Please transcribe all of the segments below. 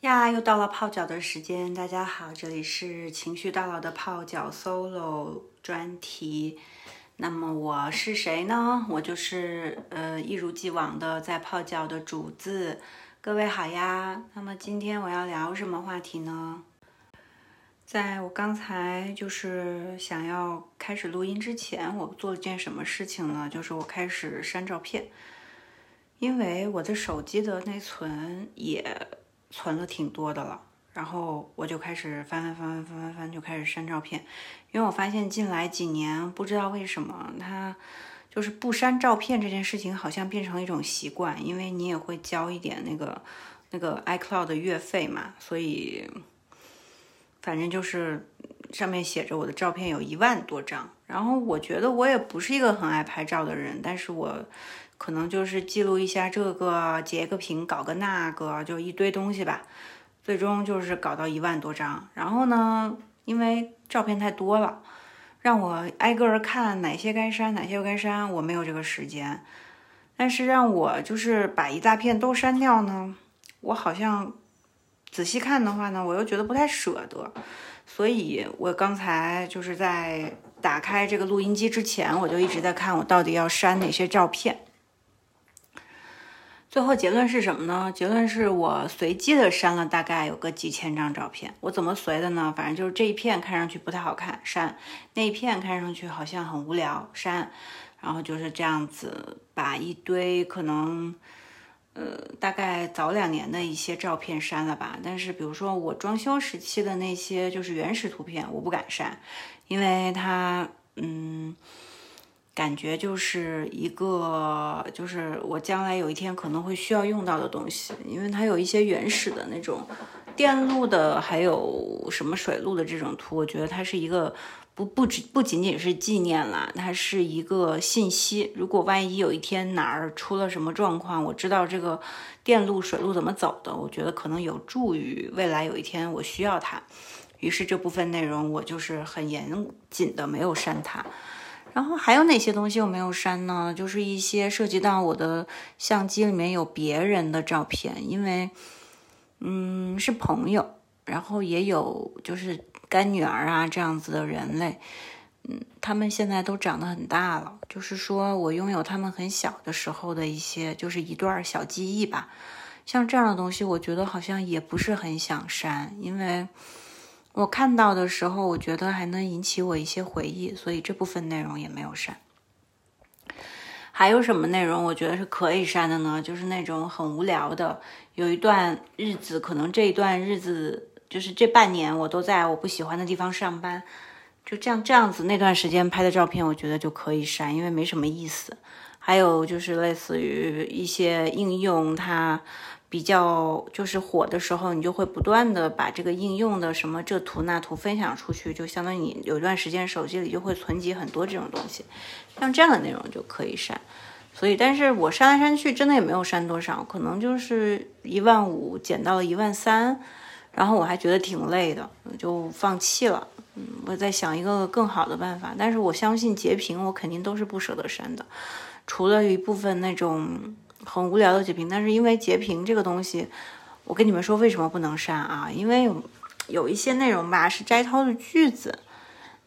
呀，又到了泡脚的时间。大家好，这里是情绪大佬的泡脚 solo 专题。那么我是谁呢？我就是呃一如既往的在泡脚的主子。各位好呀。那么今天我要聊什么话题呢？在我刚才就是想要开始录音之前，我做了件什么事情呢？就是我开始删照片，因为我的手机的内存也。存了挺多的了，然后我就开始翻翻翻翻翻翻翻，就开始删照片。因为我发现近来几年，不知道为什么，它就是不删照片这件事情好像变成一种习惯。因为你也会交一点那个那个 iCloud 的月费嘛，所以反正就是上面写着我的照片有一万多张。然后我觉得我也不是一个很爱拍照的人，但是我。可能就是记录一下这个，截个屏，搞个那个，就一堆东西吧。最终就是搞到一万多张。然后呢，因为照片太多了，让我挨个儿看哪些该删，哪些不该删，我没有这个时间。但是让我就是把一大片都删掉呢，我好像仔细看的话呢，我又觉得不太舍得。所以我刚才就是在打开这个录音机之前，我就一直在看我到底要删哪些照片。最后结论是什么呢？结论是我随机的删了大概有个几千张照片。我怎么随的呢？反正就是这一片看上去不太好看，删；那一片看上去好像很无聊，删。然后就是这样子，把一堆可能，呃，大概早两年的一些照片删了吧。但是比如说我装修时期的那些就是原始图片，我不敢删，因为它，嗯。感觉就是一个，就是我将来有一天可能会需要用到的东西，因为它有一些原始的那种电路的，还有什么水路的这种图，我觉得它是一个不不只不仅仅是纪念啦，它是一个信息。如果万一有一天哪儿出了什么状况，我知道这个电路水路怎么走的，我觉得可能有助于未来有一天我需要它。于是这部分内容我就是很严谨的没有删它。然后还有哪些东西我没有删呢？就是一些涉及到我的相机里面有别人的照片，因为，嗯，是朋友，然后也有就是干女儿啊这样子的人类，嗯，他们现在都长得很大了，就是说我拥有他们很小的时候的一些，就是一段小记忆吧。像这样的东西，我觉得好像也不是很想删，因为。我看到的时候，我觉得还能引起我一些回忆，所以这部分内容也没有删。还有什么内容我觉得是可以删的呢？就是那种很无聊的，有一段日子，可能这一段日子就是这半年我都在我不喜欢的地方上班，就这样这样子那段时间拍的照片，我觉得就可以删，因为没什么意思。还有就是类似于一些应用，它。比较就是火的时候，你就会不断的把这个应用的什么这图那图分享出去，就相当于你有一段时间手机里就会存积很多这种东西，像这样的内容就可以删。所以，但是我删来删去，真的也没有删多少，可能就是一万五减到了一万三，然后我还觉得挺累的，就放弃了。嗯，我在想一个更好的办法，但是我相信截屏我肯定都是不舍得删的，除了一部分那种。很无聊的截屏，但是因为截屏这个东西，我跟你们说为什么不能删啊？因为有有一些内容吧是摘抄的句子，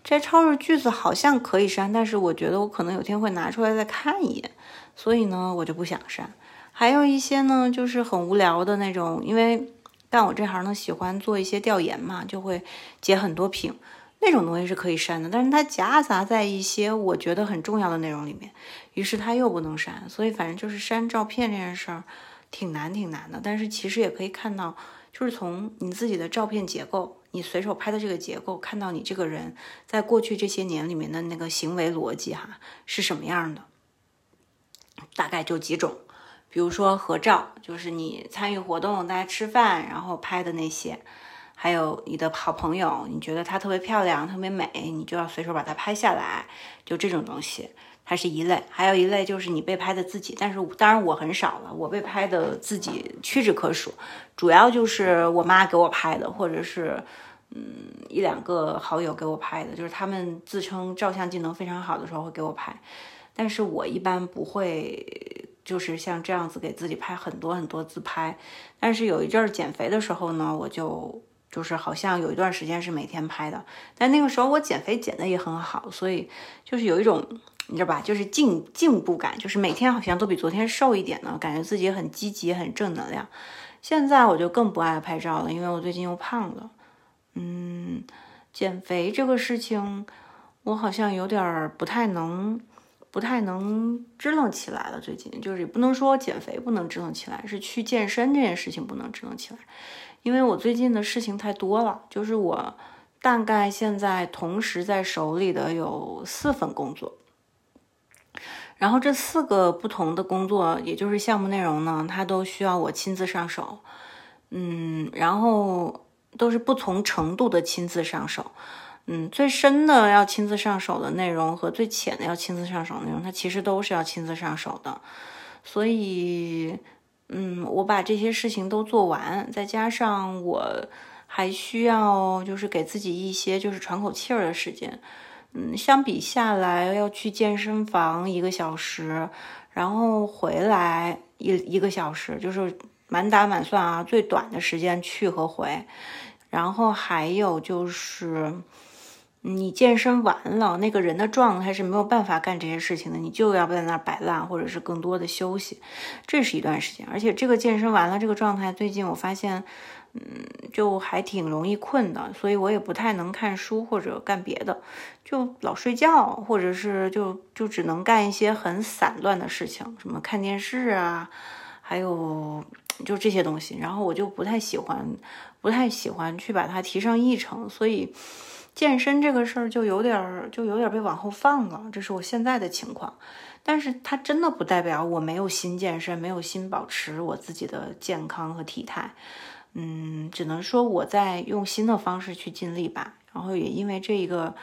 摘抄的句子好像可以删，但是我觉得我可能有天会拿出来再看一眼，所以呢我就不想删。还有一些呢就是很无聊的那种，因为干我这行呢喜欢做一些调研嘛，就会截很多屏。那种东西是可以删的，但是它夹杂在一些我觉得很重要的内容里面，于是它又不能删。所以反正就是删照片这件事儿挺难挺难的。但是其实也可以看到，就是从你自己的照片结构，你随手拍的这个结构，看到你这个人在过去这些年里面的那个行为逻辑哈是什么样的。大概就几种，比如说合照，就是你参与活动、大家吃饭然后拍的那些。还有你的好朋友，你觉得她特别漂亮、特别美，你就要随手把它拍下来。就这种东西，它是一类。还有一类就是你被拍的自己，但是当然我很少了，我被拍的自己屈指可数。主要就是我妈给我拍的，或者是嗯一两个好友给我拍的，就是他们自称照相技能非常好的时候会给我拍。但是我一般不会就是像这样子给自己拍很多很多自拍。但是有一阵儿减肥的时候呢，我就就是好像有一段时间是每天拍的，但那个时候我减肥减的也很好，所以就是有一种你知道吧，就是进进步感，就是每天好像都比昨天瘦一点呢，感觉自己很积极、很正能量。现在我就更不爱拍照了，因为我最近又胖了。嗯，减肥这个事情，我好像有点不太能。不太能支棱起来了，最近就是也不能说减肥不能支棱起来，是去健身这件事情不能支棱起来，因为我最近的事情太多了，就是我大概现在同时在手里的有四份工作，然后这四个不同的工作，也就是项目内容呢，它都需要我亲自上手，嗯，然后都是不同程度的亲自上手。嗯，最深的要亲自上手的内容和最浅的要亲自上手内容，它其实都是要亲自上手的。所以，嗯，我把这些事情都做完，再加上我还需要就是给自己一些就是喘口气儿的时间。嗯，相比下来，要去健身房一个小时，然后回来一一个小时，就是满打满算啊，最短的时间去和回。然后还有就是。你健身完了，那个人的状态是没有办法干这些事情的，你就要在那儿摆烂，或者是更多的休息，这是一段时间。而且这个健身完了，这个状态最近我发现，嗯，就还挺容易困的，所以我也不太能看书或者干别的，就老睡觉，或者是就就只能干一些很散乱的事情，什么看电视啊，还有就这些东西。然后我就不太喜欢，不太喜欢去把它提上议程，所以。健身这个事儿就有点儿，就有点被往后放了，这是我现在的情况。但是它真的不代表我没有心健身，没有心保持我自己的健康和体态。嗯，只能说我在用新的方式去尽力吧。然后也因为这一个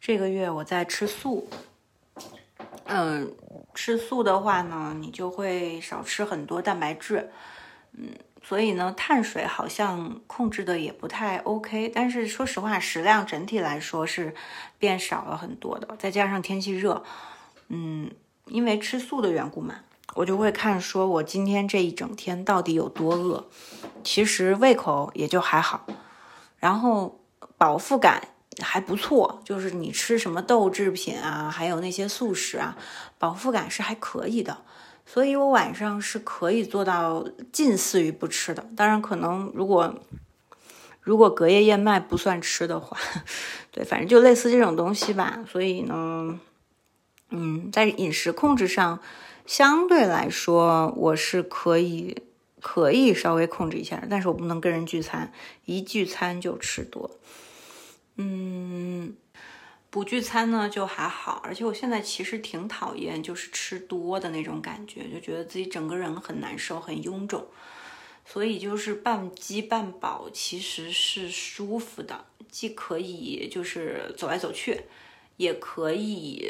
这个月我在吃素，嗯，吃素的话呢，你就会少吃很多蛋白质，嗯。所以呢，碳水好像控制的也不太 OK，但是说实话，食量整体来说是变少了很多的。再加上天气热，嗯，因为吃素的缘故嘛，我就会看说我今天这一整天到底有多饿。其实胃口也就还好，然后饱腹感还不错，就是你吃什么豆制品啊，还有那些素食啊，饱腹感是还可以的。所以我晚上是可以做到近似于不吃的，当然可能如果如果隔夜燕麦不算吃的话，对，反正就类似这种东西吧。所以呢，嗯，在饮食控制上相对来说我是可以可以稍微控制一下的，但是我不能跟人聚餐，一聚餐就吃多，嗯。不聚餐呢就还好，而且我现在其实挺讨厌就是吃多的那种感觉，就觉得自己整个人很难受、很臃肿。所以就是半饥半饱其实是舒服的，既可以就是走来走去，也可以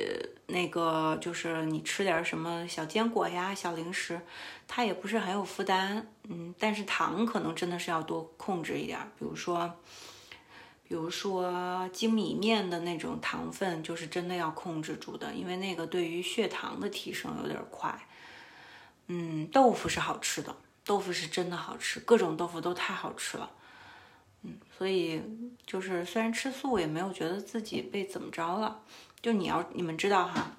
那个就是你吃点什么小坚果呀、小零食，它也不是很有负担。嗯，但是糖可能真的是要多控制一点，比如说。比如说精米面的那种糖分，就是真的要控制住的，因为那个对于血糖的提升有点快。嗯，豆腐是好吃的，豆腐是真的好吃，各种豆腐都太好吃了。嗯，所以就是虽然吃素，也没有觉得自己被怎么着了。就你要你们知道哈，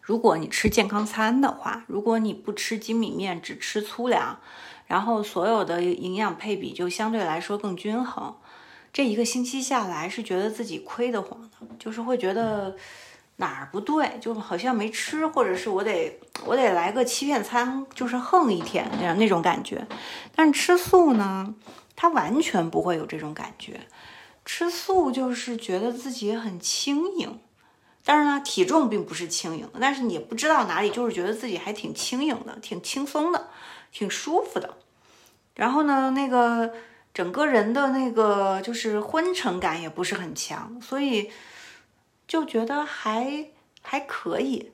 如果你吃健康餐的话，如果你不吃精米面，只吃粗粮，然后所有的营养配比就相对来说更均衡。这一个星期下来是觉得自己亏得慌的，就是会觉得哪儿不对，就好像没吃，或者是我得我得来个欺骗餐，就是横一天那样那种感觉。但吃素呢，它完全不会有这种感觉。吃素就是觉得自己很轻盈，但是呢，体重并不是轻盈，但是你不知道哪里就是觉得自己还挺轻盈的，挺轻松的，挺舒服的。然后呢，那个。整个人的那个就是昏沉感也不是很强，所以就觉得还还可以。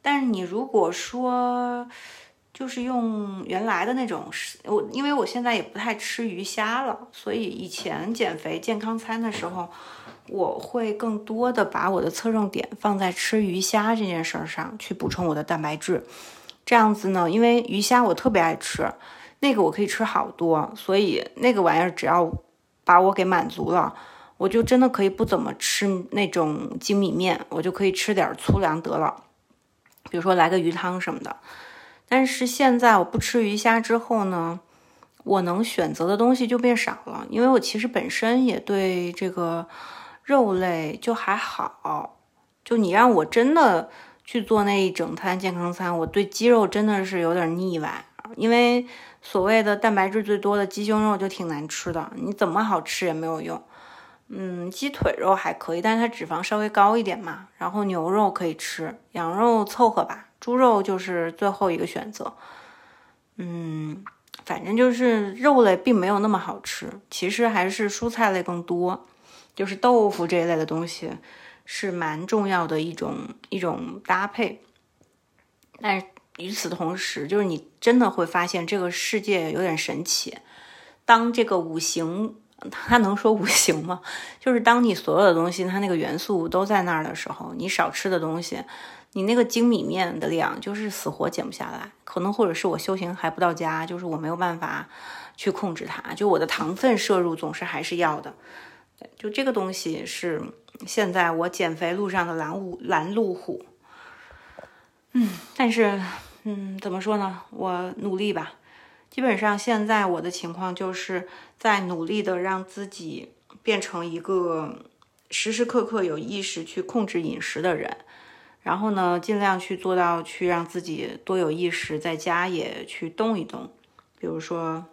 但是你如果说就是用原来的那种，我因为我现在也不太吃鱼虾了，所以以前减肥健康餐的时候，我会更多的把我的侧重点放在吃鱼虾这件事上去补充我的蛋白质。这样子呢，因为鱼虾我特别爱吃，那个我可以吃好多，所以那个玩意儿只要把我给满足了，我就真的可以不怎么吃那种精米面，我就可以吃点粗粮得了，比如说来个鱼汤什么的。但是现在我不吃鱼虾之后呢，我能选择的东西就变少了，因为我其实本身也对这个肉类就还好，就你让我真的去做那一整餐健康餐，我对鸡肉真的是有点腻歪，因为所谓的蛋白质最多的鸡胸肉就挺难吃的，你怎么好吃也没有用。嗯，鸡腿肉还可以，但是它脂肪稍微高一点嘛，然后牛肉可以吃，羊肉凑合吧。猪肉就是最后一个选择，嗯，反正就是肉类并没有那么好吃，其实还是蔬菜类更多，就是豆腐这一类的东西是蛮重要的一种一种搭配。但是与此同时，就是你真的会发现这个世界有点神奇，当这个五行，它能说五行吗？就是当你所有的东西它那个元素都在那儿的时候，你少吃的东西。你那个精米面的量就是死活减不下来，可能或者是我修行还不到家，就是我没有办法去控制它，就我的糖分摄入总是还是要的。就这个东西是现在我减肥路上的拦路拦路虎。嗯，但是嗯，怎么说呢？我努力吧。基本上现在我的情况就是在努力的让自己变成一个时时刻刻有意识去控制饮食的人。然后呢，尽量去做到去让自己多有意识，在家也去动一动，比如说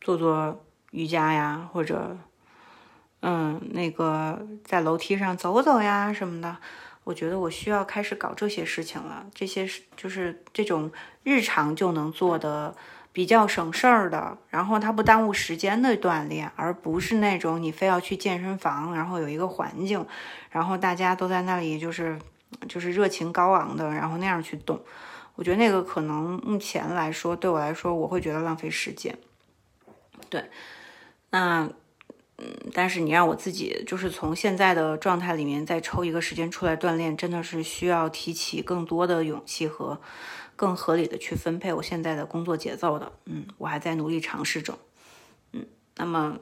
做做瑜伽呀，或者嗯，那个在楼梯上走走呀什么的。我觉得我需要开始搞这些事情了，这些是就是这种日常就能做的比较省事儿的，然后它不耽误时间的锻炼，而不是那种你非要去健身房，然后有一个环境，然后大家都在那里就是。就是热情高昂的，然后那样去动，我觉得那个可能目前来说，对我来说，我会觉得浪费时间。对，那嗯，但是你让我自己就是从现在的状态里面再抽一个时间出来锻炼，真的是需要提起更多的勇气和更合理的去分配我现在的工作节奏的。嗯，我还在努力尝试中。嗯，那么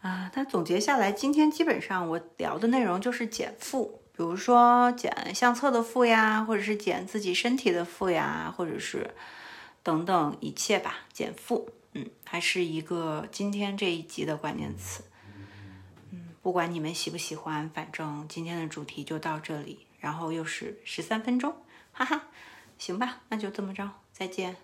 啊，但总结下来，今天基本上我聊的内容就是减负。比如说减相册的负呀，或者是减自己身体的负呀，或者是等等一切吧，减负，嗯，还是一个今天这一集的关键词，嗯，不管你们喜不喜欢，反正今天的主题就到这里，然后又是十三分钟，哈哈，行吧，那就这么着，再见。